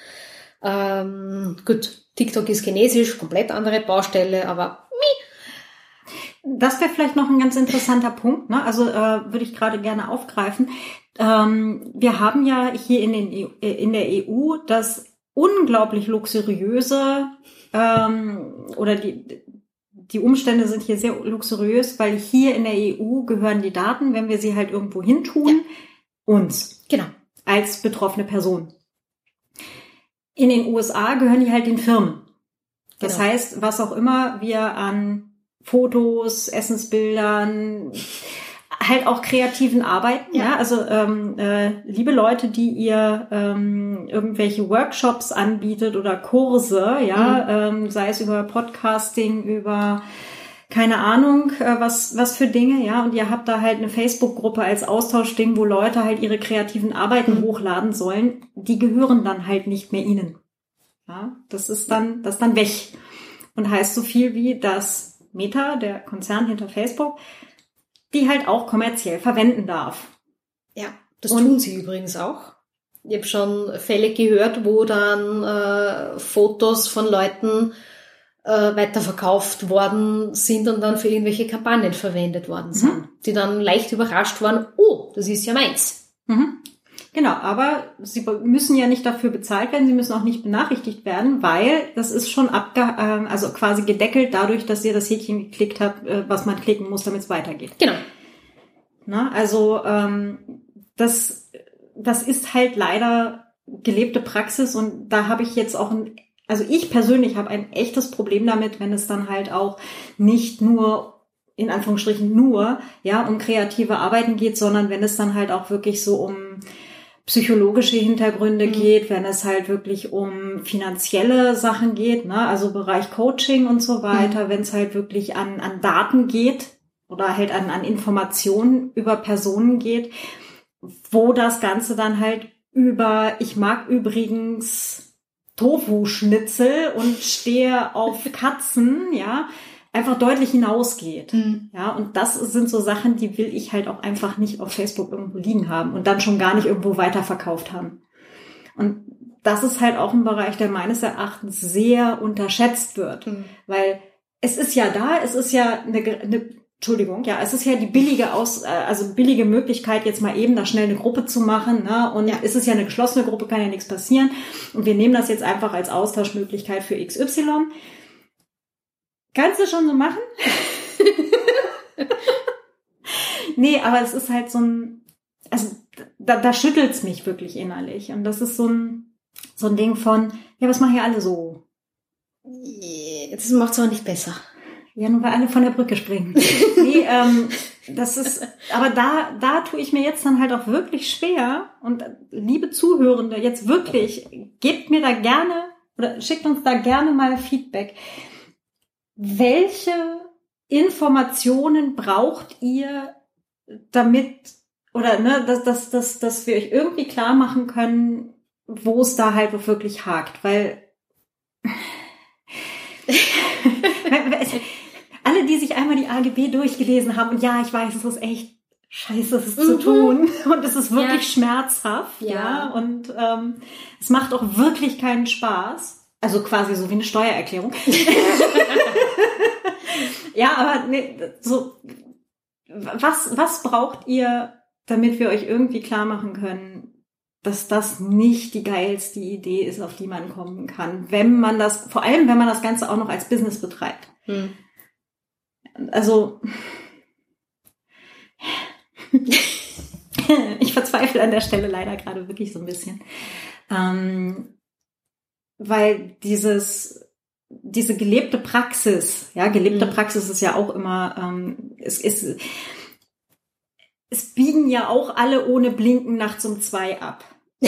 Ähm, gut, TikTok ist chinesisch, komplett andere Baustelle, aber
das wäre vielleicht noch ein ganz interessanter Punkt. Ne? Also äh, würde ich gerade gerne aufgreifen. Ähm, wir haben ja hier in, den, e äh, in der EU das unglaublich luxuriöse ähm, oder die, die Umstände sind hier sehr luxuriös, weil hier in der EU gehören die Daten, wenn wir sie halt irgendwo hin tun, ja. uns.
Genau.
Als betroffene Person. In den USA gehören die halt den Firmen. Das genau. heißt, was auch immer wir an Fotos, Essensbildern, halt auch kreativen Arbeiten. Ja, ja? also ähm, äh, liebe Leute, die ihr ähm, irgendwelche Workshops anbietet oder Kurse, ja, mhm. ähm, sei es über Podcasting, über keine Ahnung, äh, was, was für Dinge, ja, und ihr habt da halt eine Facebook-Gruppe als Austauschding, wo Leute halt ihre kreativen Arbeiten mhm. hochladen sollen, die gehören dann halt nicht mehr ihnen. Ja, das ist dann, das ist dann weg. Und heißt so viel wie, dass Meta, der Konzern hinter Facebook, die halt auch kommerziell verwenden darf.
Ja, das und, tun sie übrigens auch. Ich habe schon Fälle gehört, wo dann äh, Fotos von Leuten äh, weiterverkauft worden sind und dann für irgendwelche Kampagnen verwendet worden sind, mhm. die dann leicht überrascht waren, oh, das ist ja meins.
Mhm. Genau, aber sie müssen ja nicht dafür bezahlt werden, sie müssen auch nicht benachrichtigt werden, weil das ist schon abge äh, also quasi gedeckelt dadurch, dass ihr das Häkchen geklickt habt, äh, was man klicken muss, damit es weitergeht.
Genau.
Na, also ähm, das, das ist halt leider gelebte Praxis und da habe ich jetzt auch ein also ich persönlich habe ein echtes Problem damit, wenn es dann halt auch nicht nur in Anführungsstrichen nur, ja, um kreative Arbeiten geht, sondern wenn es dann halt auch wirklich so um psychologische Hintergründe mhm. geht, wenn es halt wirklich um finanzielle Sachen geht, ne, also Bereich Coaching und so weiter, mhm. wenn es halt wirklich an, an Daten geht oder halt an, an Informationen über Personen geht, wo das Ganze dann halt über, ich mag übrigens Tofu-Schnitzel und stehe auf Katzen, ja, einfach deutlich hinausgeht. Mhm. Ja, und das sind so Sachen, die will ich halt auch einfach nicht auf Facebook irgendwo liegen haben und dann schon gar nicht irgendwo weiterverkauft haben. Und das ist halt auch ein Bereich, der meines Erachtens sehr unterschätzt wird, mhm. weil es ist ja da, es ist ja eine, eine Entschuldigung, ja, es ist ja die billige Aus, äh, also billige Möglichkeit, jetzt mal eben da schnell eine Gruppe zu machen, ne? Und ja. es ist ja eine geschlossene Gruppe, kann ja nichts passieren. Und wir nehmen das jetzt einfach als Austauschmöglichkeit für XY. Kannst du schon so machen? <laughs> nee, aber es ist halt so ein, also da, da schüttelt's mich wirklich innerlich. Und das ist so ein, so ein Ding von, ja, was machen hier alle so?
Das macht's auch nicht besser.
Ja, nur weil alle von der Brücke springen. <laughs> nee, ähm, das ist, aber da, da tue ich mir jetzt dann halt auch wirklich schwer. Und liebe Zuhörende, jetzt wirklich, gebt mir da gerne oder schickt uns da gerne mal Feedback. Welche Informationen braucht ihr, damit, oder ne, dass, dass, dass, dass wir euch irgendwie klar machen können, wo es da halt wirklich hakt? Weil <laughs> alle, die sich einmal die AGB durchgelesen haben, und ja, ich weiß, es ist echt scheiße, es mhm. zu tun. <laughs> Und es ist wirklich ja. schmerzhaft, ja. ja. Und ähm, es macht auch wirklich keinen Spaß. Also quasi so wie eine Steuererklärung. <laughs> <laughs> ja, aber nee, so, was, was braucht ihr, damit wir euch irgendwie klar machen können, dass das nicht die geilste Idee ist, auf die man kommen kann, wenn man das, vor allem wenn man das Ganze auch noch als Business betreibt. Hm also <laughs> ich verzweifle an der Stelle leider gerade wirklich so ein bisschen. Ähm, weil dieses, diese gelebte Praxis, ja, gelebte mhm. Praxis ist ja auch immer, ähm, es ist, es biegen ja auch alle ohne Blinken nachts um zwei ab. <laughs>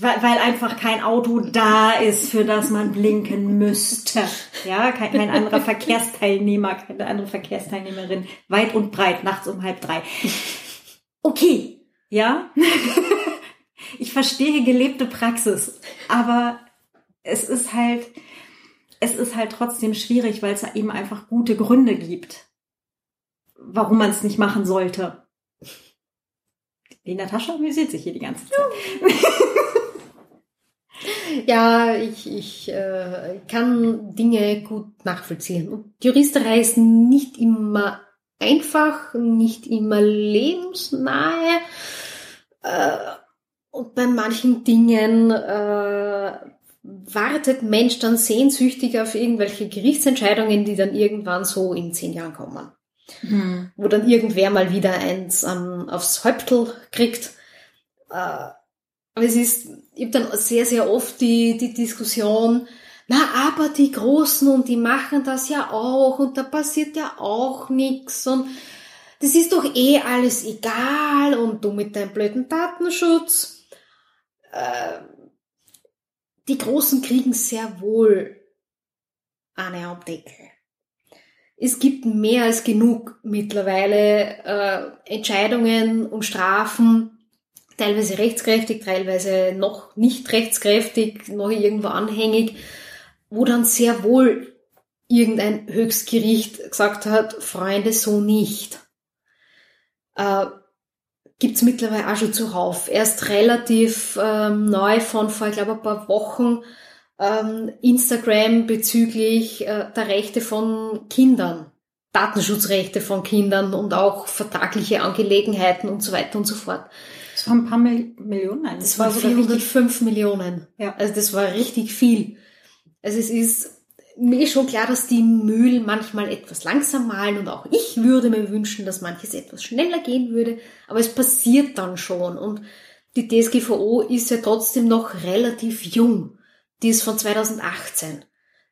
weil, weil einfach kein Auto da ist, für das man blinken müsste. Ja, kein, kein anderer Verkehrsteilnehmer, keine andere Verkehrsteilnehmerin, weit und breit, nachts um halb drei. Okay, ja. <laughs> ich verstehe gelebte Praxis, aber es ist halt, es ist halt trotzdem schwierig, weil es eben einfach gute Gründe gibt, warum man es nicht machen sollte. Die Natascha amüsiert sich hier die ganze Zeit. <laughs>
Ja, ich, ich äh, kann Dinge gut nachvollziehen. Juristerei ist nicht immer einfach, nicht immer lebensnahe. Äh, und bei manchen Dingen äh, wartet Mensch dann sehnsüchtig auf irgendwelche Gerichtsentscheidungen, die dann irgendwann so in zehn Jahren kommen. Mhm. Wo dann irgendwer mal wieder eins ähm, aufs Häuptel kriegt. Äh, aber es ist, ich habe dann sehr, sehr oft die, die Diskussion, na, aber die Großen und die machen das ja auch und da passiert ja auch nichts und das ist doch eh alles egal und du mit deinem blöden Datenschutz. Äh, die Großen kriegen sehr wohl eine am Deckel. Es gibt mehr als genug mittlerweile äh, Entscheidungen und Strafen, teilweise rechtskräftig, teilweise noch nicht rechtskräftig, noch irgendwo anhängig, wo dann sehr wohl irgendein Höchstgericht gesagt hat, Freunde, so nicht. Äh, gibt's mittlerweile auch schon zuhauf. Erst relativ ähm, neu von vor, ich glaube, ein paar Wochen ähm, Instagram bezüglich äh, der Rechte von Kindern, Datenschutzrechte von Kindern und auch vertragliche Angelegenheiten und so weiter und so fort.
Das waren ein paar Mil Millionen.
Das, das war 405 Millionen. Ja. Also das war richtig viel. Also es ist mir ist schon klar, dass die Mühlen manchmal etwas langsam malen und auch ich würde mir wünschen, dass manches etwas schneller gehen würde, aber es passiert dann schon und die DSGVO ist ja trotzdem noch relativ jung. Die ist von 2018.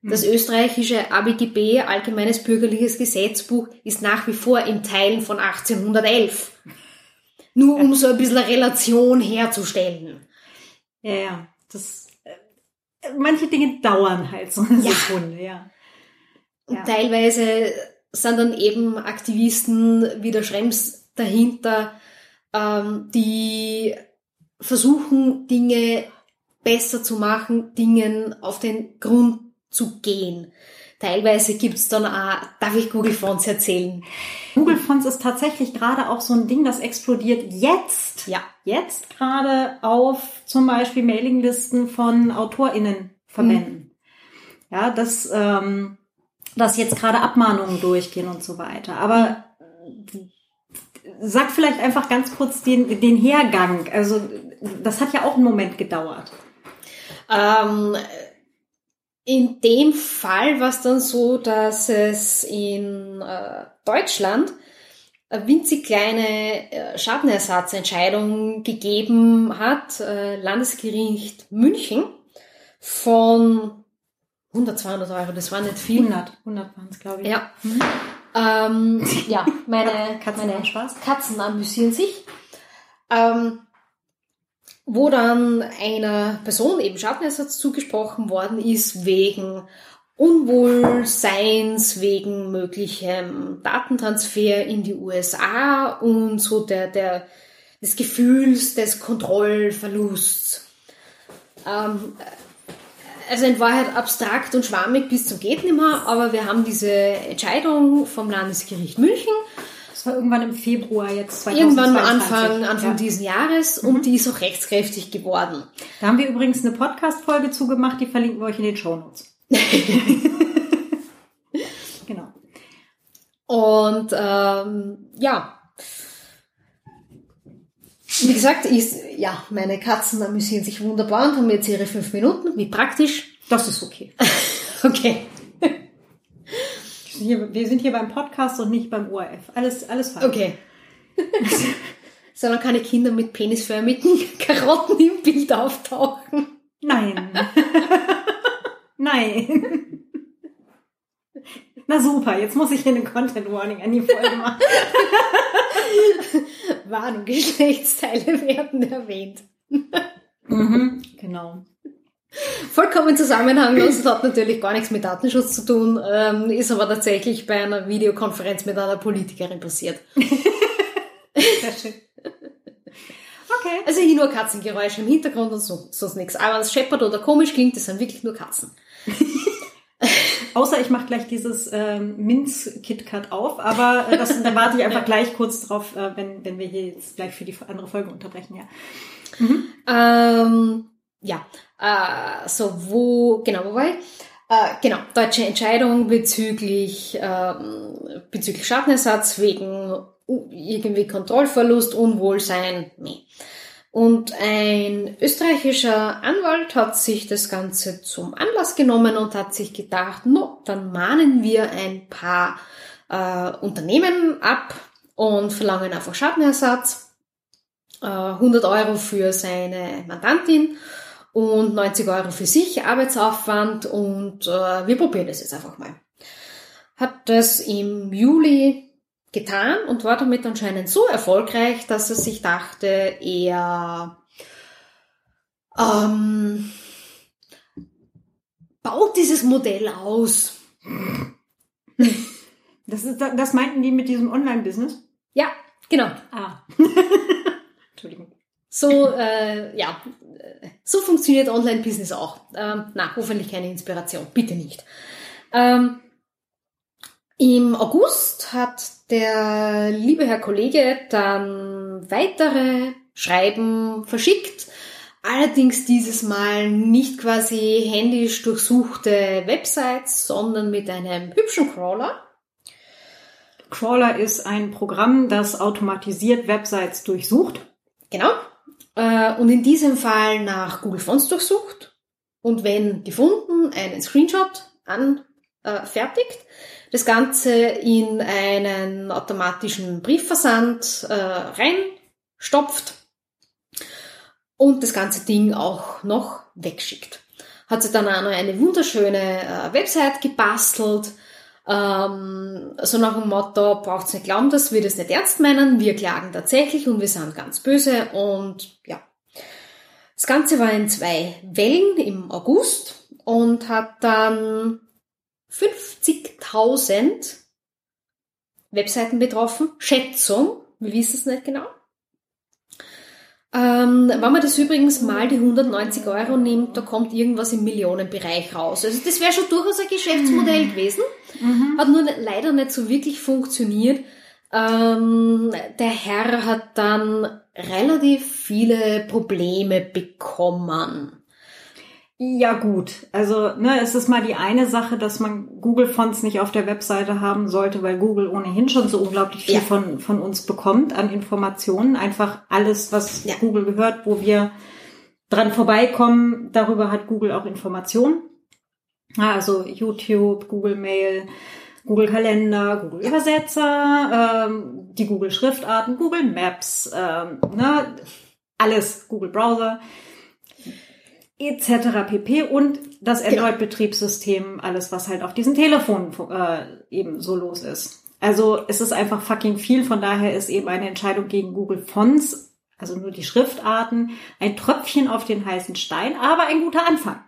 Das mhm. österreichische ABGB, Allgemeines Bürgerliches Gesetzbuch, ist nach wie vor in Teilen von 1811. Nur um so ein bisschen eine Relation herzustellen.
Ja, ja, das manche Dinge dauern halt so eine ja. Sekunde, ja.
Und ja. teilweise sind dann eben Aktivisten wie der Schrems dahinter, ähm, die versuchen, Dinge besser zu machen, Dingen auf den Grund zu gehen. Teilweise gibt's dann auch, darf ich Google Fonts erzählen?
Google Fonts ist tatsächlich gerade auch so ein Ding, das explodiert jetzt, ja, jetzt gerade auf zum Beispiel Mailinglisten von AutorInnen verwenden. Mhm. Ja, dass, ähm, dass jetzt gerade Abmahnungen durchgehen und so weiter. Aber sag vielleicht einfach ganz kurz den, den Hergang. Also das hat ja auch einen Moment gedauert.
Ähm, in dem Fall war es dann so, dass es in äh, Deutschland winzig kleine äh, Schadenersatzentscheidung gegeben hat, äh, Landesgericht München von 100, 200 Euro, das war nicht viel.
100, 100 waren es, glaube ich.
Ja. Mhm. Ähm, ja, meine, Katzen, meine Spaß. Katzen amüsieren sich. Ähm, wo dann einer Person eben Schadenersatz zugesprochen worden ist wegen Unwohlseins, wegen möglichem Datentransfer in die USA und so der, der, des Gefühls des Kontrollverlusts. Ähm, also in Wahrheit abstrakt und schwammig bis zum geht nimmer, aber wir haben diese Entscheidung vom Landesgericht München
das war irgendwann im Februar jetzt
2022. Irgendwann Anfang, Anfang ja. diesen Jahres und mhm. die ist auch rechtskräftig geworden.
Da haben wir übrigens eine Podcast-Folge zugemacht, die verlinken wir euch in den Show Notes. <laughs>
genau. Und ähm, ja, wie gesagt, ist, ja, meine Katzen amüsieren sich wunderbar und haben jetzt ihre fünf Minuten. Wie praktisch.
Das ist okay. <laughs>
okay
wir sind hier beim Podcast und nicht beim ORF. Alles, alles
falsch. Okay. <laughs> Sondern keine Kinder mit penisförmigen Karotten im Bild auftauchen.
Nein. Nein. Na super, jetzt muss ich hier eine Content Warning an die Folge machen. <laughs>
Warnung, Geschlechtsteile werden erwähnt.
Mhm, genau.
Vollkommen zusammenhanglos, das hat natürlich gar nichts mit Datenschutz zu tun, ähm, ist aber tatsächlich bei einer Videokonferenz mit einer Politikerin passiert. Sehr schön. Okay. Also hier nur Katzengeräusche im Hintergrund und so, sonst nichts. Aber es scheppert oder komisch klingt, das sind wirklich nur Katzen. <laughs>
Außer ich mache gleich dieses ähm, Minz-KitKat auf, aber äh, das da warte ich <laughs> einfach gleich kurz drauf, äh, wenn, wenn wir hier jetzt gleich für die andere Folge unterbrechen, ja.
Mhm. Ähm, ja, äh, so wo, genau, wo war ich? Äh, genau, deutsche Entscheidung bezüglich, äh, bezüglich Schadenersatz wegen irgendwie Kontrollverlust, Unwohlsein, nee. Und ein österreichischer Anwalt hat sich das Ganze zum Anlass genommen und hat sich gedacht, no, dann mahnen wir ein paar äh, Unternehmen ab und verlangen einfach Schadenersatz, äh, 100 Euro für seine Mandantin und 90 Euro für sich Arbeitsaufwand und äh, wir probieren das jetzt einfach mal. Hat das im Juli getan und war damit anscheinend so erfolgreich, dass er sich dachte, er ähm, baut dieses Modell aus.
Das, ist, das meinten die mit diesem Online-Business?
Ja, genau.
Ah. <laughs> Entschuldigung.
So, äh, ja, so funktioniert Online-Business auch. Ähm, na, hoffentlich keine Inspiration, bitte nicht. Ähm, Im August hat der liebe Herr Kollege dann weitere Schreiben verschickt, allerdings dieses Mal nicht quasi händisch durchsuchte Websites, sondern mit einem hübschen Crawler.
Crawler ist ein Programm, das automatisiert Websites durchsucht.
Genau. Äh, und in diesem Fall nach Google Fonts durchsucht und wenn gefunden, einen Screenshot anfertigt. Das Ganze in einen automatischen Briefversand äh, reinstopft und das ganze Ding auch noch wegschickt. Hat sie dann auch noch eine wunderschöne äh, Website gebastelt, ähm, so nach dem Motto, braucht's nicht glauben, dass wir das nicht ernst meinen, wir klagen tatsächlich und wir sind ganz böse und ja. Das Ganze war in zwei Wellen im August und hat dann 50.000 Webseiten betroffen. Schätzung, wir wissen es nicht genau. Ähm, wenn man das übrigens mal die 190 Euro nimmt, da kommt irgendwas im Millionenbereich raus. Also das wäre schon durchaus ein Geschäftsmodell gewesen. Mhm. Hat nur leider nicht so wirklich funktioniert. Ähm, der Herr hat dann relativ viele Probleme bekommen.
Ja gut, also ne, es ist mal die eine Sache, dass man Google Fonts nicht auf der Webseite haben sollte, weil Google ohnehin schon so unglaublich viel ja. von, von uns bekommt an Informationen. Einfach alles, was ja. Google gehört, wo wir dran vorbeikommen, darüber hat Google auch Informationen. Also YouTube, Google Mail, Google Kalender, Google Übersetzer, ähm, die Google Schriftarten, Google Maps, ähm, ne, alles, Google Browser etc. pp. Und das genau. Android-Betriebssystem, alles, was halt auf diesen Telefonen äh, eben so los ist. Also es ist einfach fucking viel, von daher ist eben eine Entscheidung gegen Google Fonts, also nur die Schriftarten, ein Tröpfchen auf den heißen Stein, aber ein guter Anfang.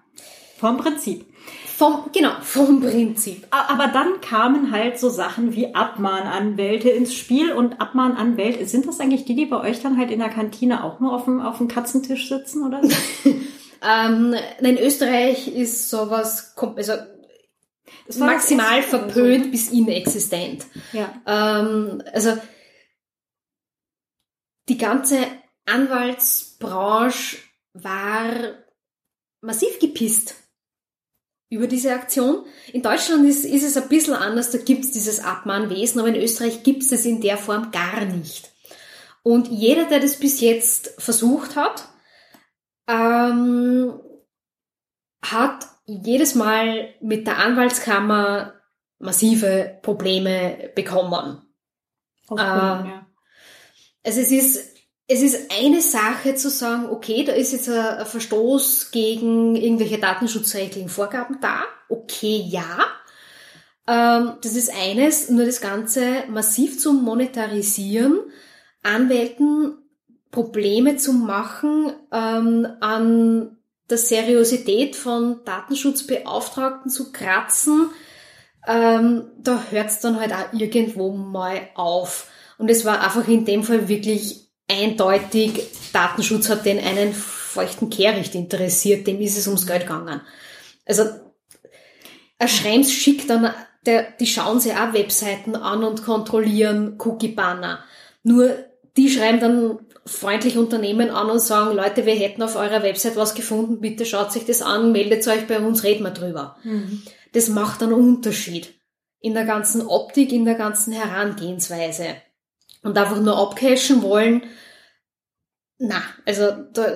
Vom Prinzip.
Vom, genau, vom Prinzip.
Aber dann kamen halt so Sachen wie Abmahnanwälte ins Spiel und Abmahnanwälte, sind das eigentlich die, die bei euch dann halt in der Kantine auch nur auf dem, auf dem Katzentisch sitzen oder so? <laughs>
Ähm, in Österreich ist sowas also maximal verpönt so. bis inexistent.
Ja.
Ähm, also die ganze Anwaltsbranche war massiv gepisst über diese Aktion. In Deutschland ist, ist es ein bisschen anders, da gibt es dieses Abmahnwesen, aber in Österreich gibt es es in der Form gar nicht. Und jeder, der das bis jetzt versucht hat, ähm, hat jedes Mal mit der Anwaltskammer massive Probleme bekommen.
Äh, ja.
Also es ist, es ist eine Sache zu sagen, okay, da ist jetzt ein, ein Verstoß gegen irgendwelche datenschutzrechtlichen Vorgaben da. Okay, ja. Ähm, das ist eines, nur das Ganze massiv zu monetarisieren, Anwälten Probleme zu machen ähm, an der Seriosität von Datenschutzbeauftragten zu kratzen, ähm, da hört es dann halt auch irgendwo mal auf. Und es war einfach in dem Fall wirklich eindeutig, Datenschutz hat den einen feuchten Kehricht interessiert, dem ist es ums Geld gegangen. Also ein Schrems schickt dann, der, die schauen sich auch Webseiten an und kontrollieren Cookie-Banner. Nur die schreiben dann freundlich Unternehmen an und sagen, Leute, wir hätten auf eurer Website was gefunden, bitte schaut sich das an, meldet euch bei uns, reden wir drüber. Mhm. Das macht einen Unterschied in der ganzen Optik, in der ganzen Herangehensweise. Und einfach nur abcashen wollen, na, also da,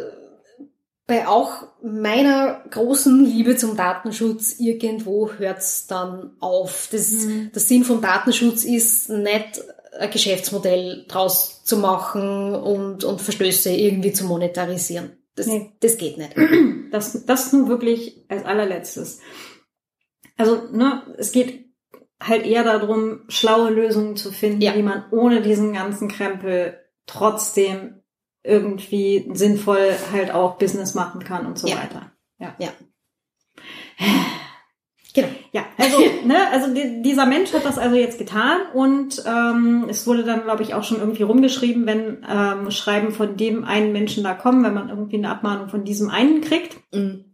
bei auch meiner großen Liebe zum Datenschutz, irgendwo hört's dann auf. Das, mhm. Der Sinn vom Datenschutz ist nicht ein Geschäftsmodell draus zu machen und, und Verstöße irgendwie zu monetarisieren. Das, nee. das geht nicht. <clears throat>
Das, das nur wirklich als allerletztes. Also, ne, es geht halt eher darum, schlaue Lösungen zu finden,
Ja.
wie man ohne diesen ganzen Krempel trotzdem irgendwie sinnvoll halt auch Business machen kann und so
Ja.
weiter. Ja.
Ja. <sighs> Genau.
Ja, <laughs> also, ne, also die, dieser Mensch hat das also jetzt getan und ähm, es wurde dann, glaube ich, auch schon irgendwie rumgeschrieben, wenn ähm, Schreiben von dem einen Menschen da kommen, wenn man irgendwie eine Abmahnung von diesem einen kriegt,
Mhm.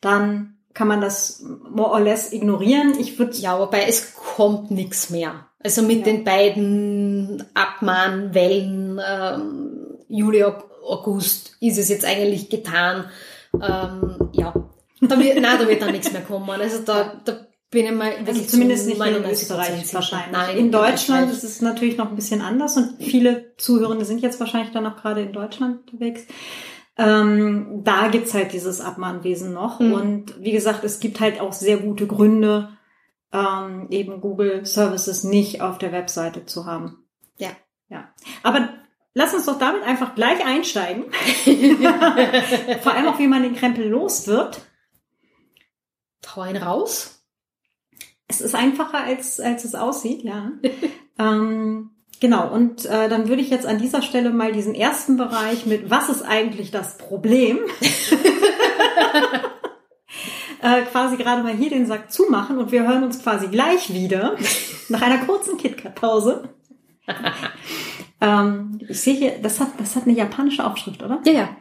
dann kann man das more or less ignorieren. Ich würde
Ja, wobei es kommt nichts mehr. Also mit
Ja.
den beiden Abmahnwellen ähm, Juli, Aug- August ist es jetzt eigentlich getan. Ähm, ja, da wird, nein, da wird dann nichts mehr kommen. Also da, da bin ich mal
Also zumindest
zu
nicht in
99%
Österreich wahrscheinlich.
Nein,
in Deutschland
Österreich.
ist es natürlich noch ein bisschen anders und viele Zuhörende sind jetzt wahrscheinlich dann auch gerade in Deutschland unterwegs. Ähm, da gibt's halt dieses Abmahnwesen noch.
Mhm.
Und wie gesagt, es gibt halt auch sehr gute Gründe, ähm, eben Google Services nicht auf der Webseite zu haben.
Ja.
Ja. Aber lass uns doch damit einfach gleich einsteigen. <laughs> Vor allem auch, wie man den Krempel los wird.
Hau einen raus.
Es ist einfacher, als, als es aussieht, ja. <laughs> ähm, genau, und äh, dann würde ich jetzt an dieser Stelle mal diesen ersten Bereich mit Was ist eigentlich das Problem? <laughs> <laughs> äh, quasi gerade mal hier den Sack zumachen und wir hören uns quasi gleich wieder nach einer kurzen KitKat-Pause. ähm, ich sehe hier, das hat, das hat eine japanische Aufschrift, oder?
Ja, ja.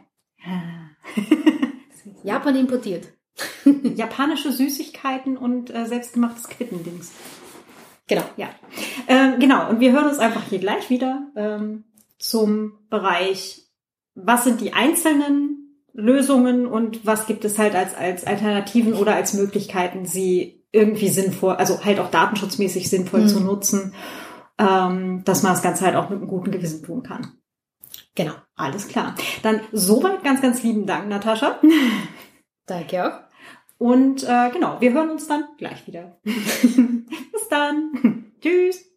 Japan importiert. <laughs>
Japanische Süßigkeiten und äh, selbstgemachtes Quittendings.
Genau.
Ja, ähm, genau. Und wir hören uns einfach hier gleich wieder ähm, zum Bereich, was sind die einzelnen Lösungen und was gibt es halt als, als Alternativen oder als Möglichkeiten, sie irgendwie sinnvoll, also halt auch datenschutzmäßig sinnvoll
Mhm.
zu nutzen, ähm, dass man das Ganze halt auch mit einem guten Gewissen tun kann.
Genau.
Alles klar. Dann soweit ganz, ganz lieben Dank, Natascha.
Danke auch.
Und äh, genau, wir hören uns dann gleich wieder. <laughs> Bis dann. <laughs> Tschüss.